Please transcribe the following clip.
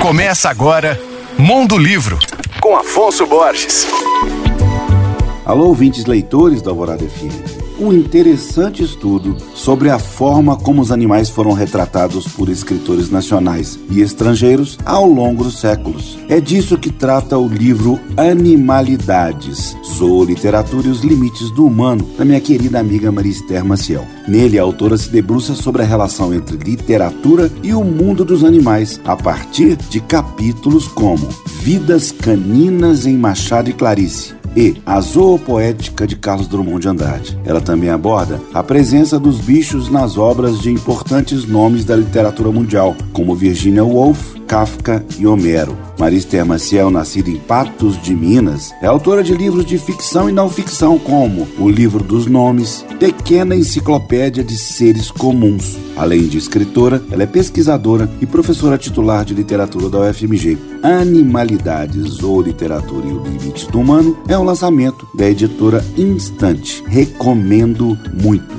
Começa agora Mundo Livro, com Afonso Borges. Alô, ouvintes leitores da Alvorada FM um interessante estudo sobre a forma como os animais foram retratados por escritores nacionais e estrangeiros ao longo dos séculos. É disso que trata o livro Animalidades, Zooliteratura e os Limites do Humano, da minha querida amiga Maria Esther Maciel. Nele, a autora se debruça sobre a relação entre literatura e o mundo dos animais, a partir de capítulos como Vidas Caninas em Machado e Clarice, e A Zoopoética de Carlos Drummond de Andrade. Ela também aborda a presença dos bichos nas obras de importantes nomes da literatura mundial, como Virginia Woolf, Kafka e Homero. Marista Maciel, nascida em Patos de Minas, é autora de livros de ficção e não ficção, como O Livro dos Nomes, Pequena Enciclopédia de Seres Comuns. Além de escritora, ela é pesquisadora e professora titular de literatura da UFMG. Animalidades ou Literatura e o Limite do Humano é um lançamento da editora Instante. Recomendo muito.